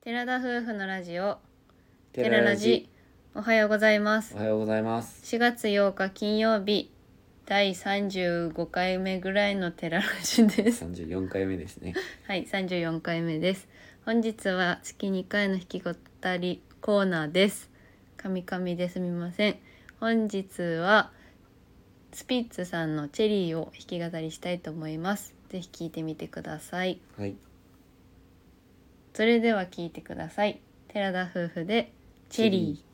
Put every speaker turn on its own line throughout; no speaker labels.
寺田夫婦のラジオ。寺ララジ。おはようございます。
おはようございます。
4月8日金曜日。第35回目ぐらいの寺ラジです。
34回目ですね。
はい34回目です。本日は月2回の引き語りコーナーです。カミカミですみません。本日はスピッツさんのチェリーを弾き語りしたいと思います。ぜひ聞いてみてください。
はい。
それでは聞いてください。寺田夫婦でチェリー。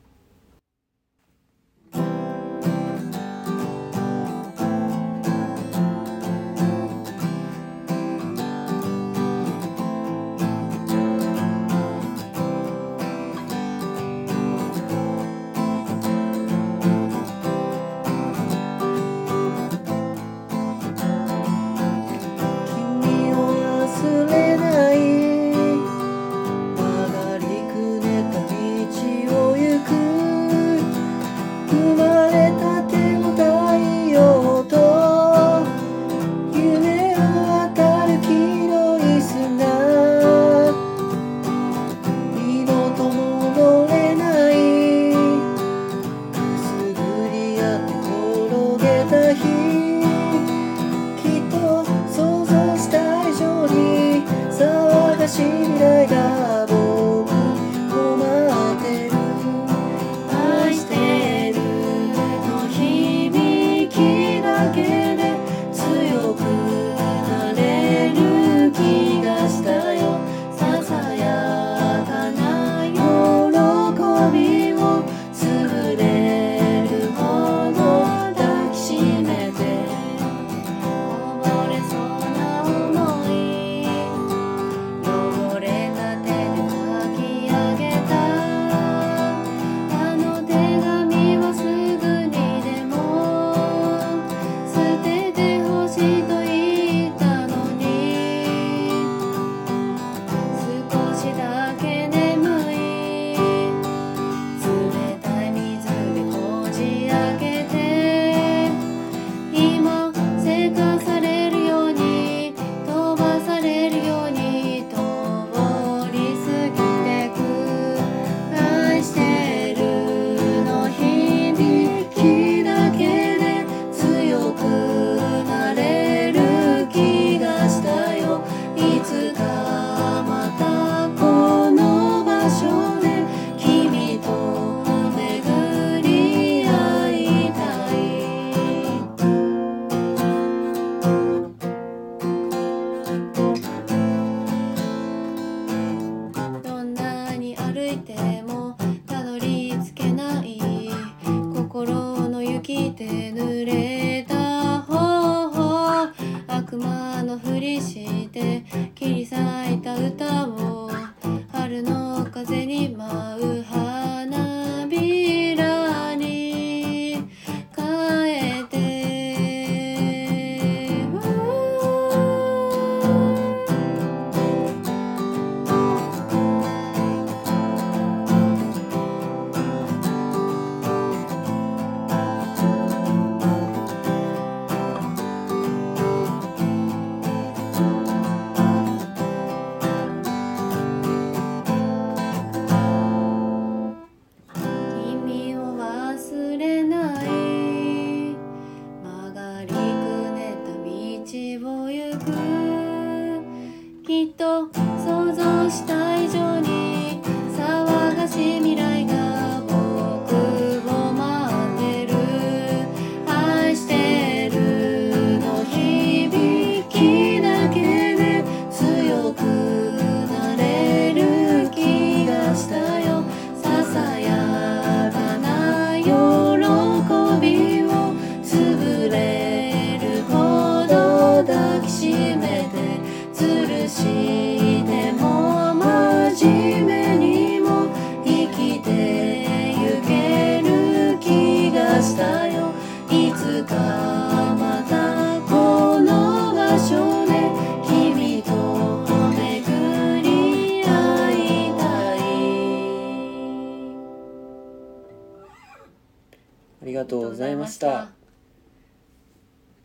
がとう
ございました。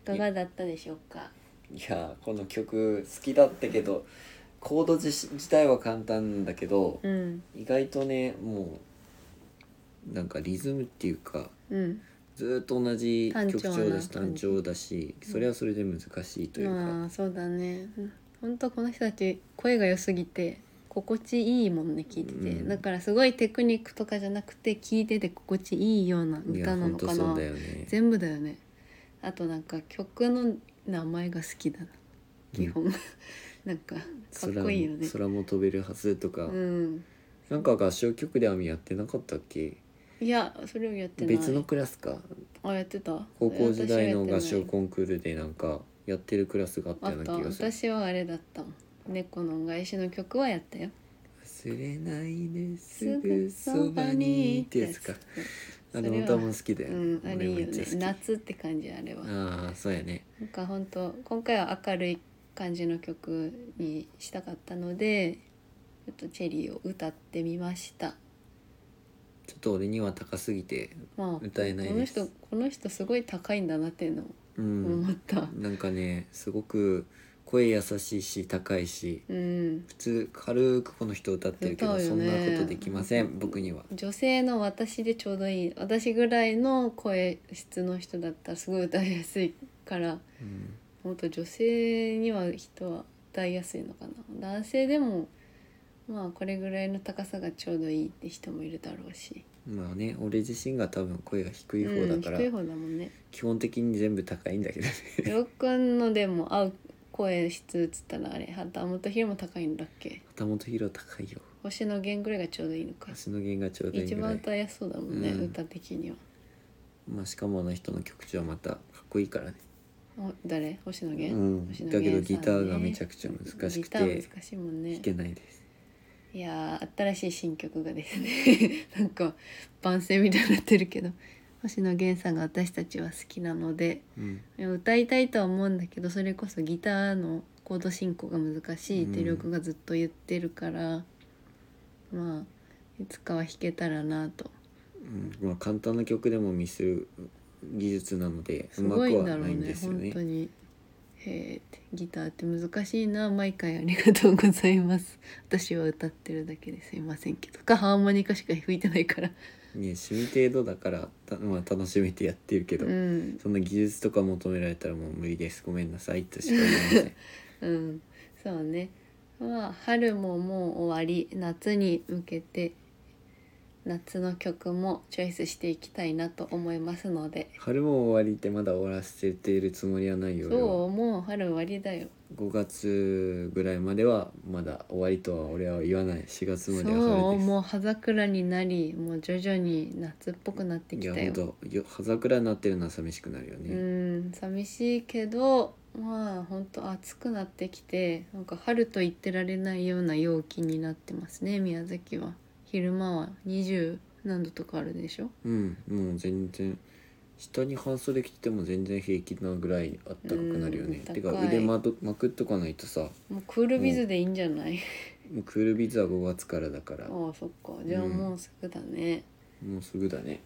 いかがだったでしょうか？
いやこの曲好きだったけどコード自体は簡単なんだけど、
うん、
意外とねもうなんかリズムっていうか、
うん、
ずっと同じ曲調だし単調だし、それはそれで難しいというか、
まあそうだね。ほん。この人たち声が良すぎて心地いいもんね聞いてて、
うん。
だからすごいテクニックとかじゃなくて聞いてて心地いいような歌なのか
そうだよね。
全部だよね。あとなんか曲の名前が好きだな。基本、なんかかっこいいよね。
空も空も飛べるはずとか、
うん。
なんか合唱曲で網やってなかったっけ？
いやそれをやってない。
別のクラスか。
あやってた。
高校時代の合唱コンクールでなんかやってるクラスがあったような気がする。
私はあれだった。もん猫の恩返しの曲はやったよ。
忘れないですぐそばにってやつか。あの歌も好きだよ、
うんあれいいよね夏って感じあれは。
ああそうやね。
なんか本当今回は明るい感じの曲にしたかったのでちょっとチェリーを歌ってみました。
ちょっと俺には高すぎて
まあ
歌えないです。
この人この人すごい高いんだなっていうのを
うん。
思った。
なんかねすごく声優しいし高いし
うん。
普通軽くこの人歌ってるけど、
歌うよ
そんな
ね
ことできません僕には。
女性の私でちょうどいい。私ぐらいの声質の人だったらすごい歌いやすいから
うん。
もっと女性には人は歌いやすいのかな。男性でもまあこれぐらいの高さがちょうどいいって人もいるだろうし。
まあね俺自身が多分声が低い方だから、
うん、低い方だもんね。
基本的に全部高いんだけどね。
りょうくんのでも合う声質っつったらあれ旗本ひろも高いんだっけ？
旗本博高いよ。
星野源ぐらいがちょうどいいのか。
足の弦がちょうどいい
一
ぐらい。
番歌いやすそうだもんね、
うん。
歌的には。
まあしかもあの人の曲調はまたかっこいいからね。
お誰？星野源、
うん。
星野
だけどギターがめちゃくちゃ難しくて
ギター難しいもんね。
弾けないです。
いやー新しい新曲がですね なんか番宣みたいになってるけど星野源さんが私たちは好きなので
うん。
歌いたいとは思うんだけどそれこそギターのコード進行が難しいって
うん。
りょうくんがずっと言ってるから、まあいつかは弾けたらなと。
うん。まあ簡単な曲でもミスる技術なのですうまく
ごいん
はないん
だろうね
ですよね。
本当に。へえギターって難しいな。毎回ありがとうございます。私は歌ってるだけですいませんけど。かハーモニカしか吹いてないから
ね趣味程度だからた、まあ、楽しめてやってるけど、
うん。
そんな技術とか求められたらもう無理です。ごめんなさいとしか言えません
うん。そうね。まあ春ももう終わり。夏に向けて夏の曲もチョイスしていきたいなと思いますので。
春も終わりってまだ終わらせているつもりはないよ俺は。
そうもう春終わりだよ。
5月ぐらいまではまだ終わりとは俺は言わない。4月までは
そう
春です。
もう葉桜になりもう徐々に夏っぽくなって
い
きたよ。
やほんとよ葉桜になってるのは寂しくなるよ
う
ね、
ん寂しいけどまあ本当暑くなってきてなんか春と言ってられないような陽気になってますね宮崎は昼間は20何度とかあるでしょ？
うんもう全然下に半袖着てても全然平気なぐらいあったかくなるよね、
うん
てか腕まとまくっとかないとさ
もうクールビズでいいんじゃない、
もうクールビズは5月からだから。
ああそっか。じゃあもうすぐだね、
もうすぐだね。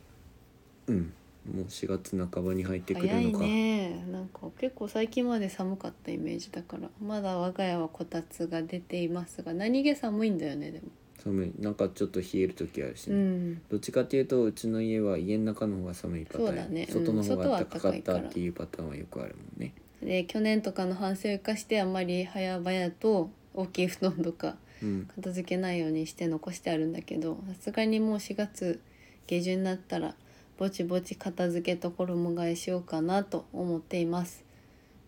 うん。もう4月半ばに入ってくる
早い
のか、
ね。なんか結構最近まで寒かったイメージだから。まだ我が家はこたつが出ていますが何気寒いんだよねでも
寒い。なんかちょっと冷える時あるしね、
うん。
どっちかっていうとうちの家は家の中の方が寒いパターン。
ね。うん。
外の方が暖かかったっていうパターンはよくあるもんね。
で去年とかの反省を生かしてあんまり早々と大きい布団とか
うん。
片付けないようにして残してあるんだけどさすがにもう4月下旬になったらぼちぼち片付けと衣替えしようかなと思っています。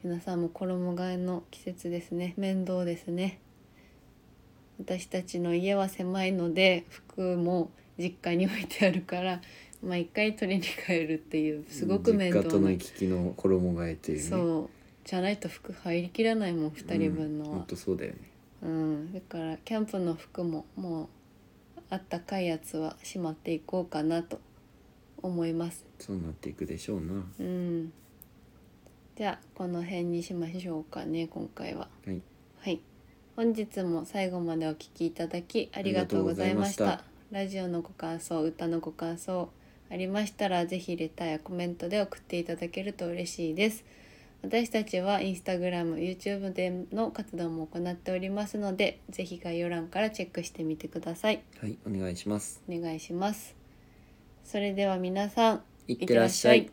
皆さんも衣替えの季節ですね。面倒ですね私たちの家は狭いので服も実家に置いてあるからまあ一回取りに帰るっていうすごく面倒
実家との
な。
行き来の衣替えっていうね
そう。じゃないと服入りきらないもん2人分のは。
うんほん、とそうだよね。
うん、だからキャンプの服ももうあったかいやつはしまっていこうかなと思います。
そうなっていくでしょうな。
うん、じゃあこの辺にしましょうかね今回は。
はい
はい、本日も最後までお聞きいただきありがとうございました。ラジオのご感想、歌のご感想ありましたらぜひレターやコメントで送っていただけると嬉しいです。私たちはインスタグラム YouTube での活動も行っておりますのでぜひ概要欄からチェックしてみてください。
はいお願いします。
お願いします。それでは皆さん
いってらっしゃい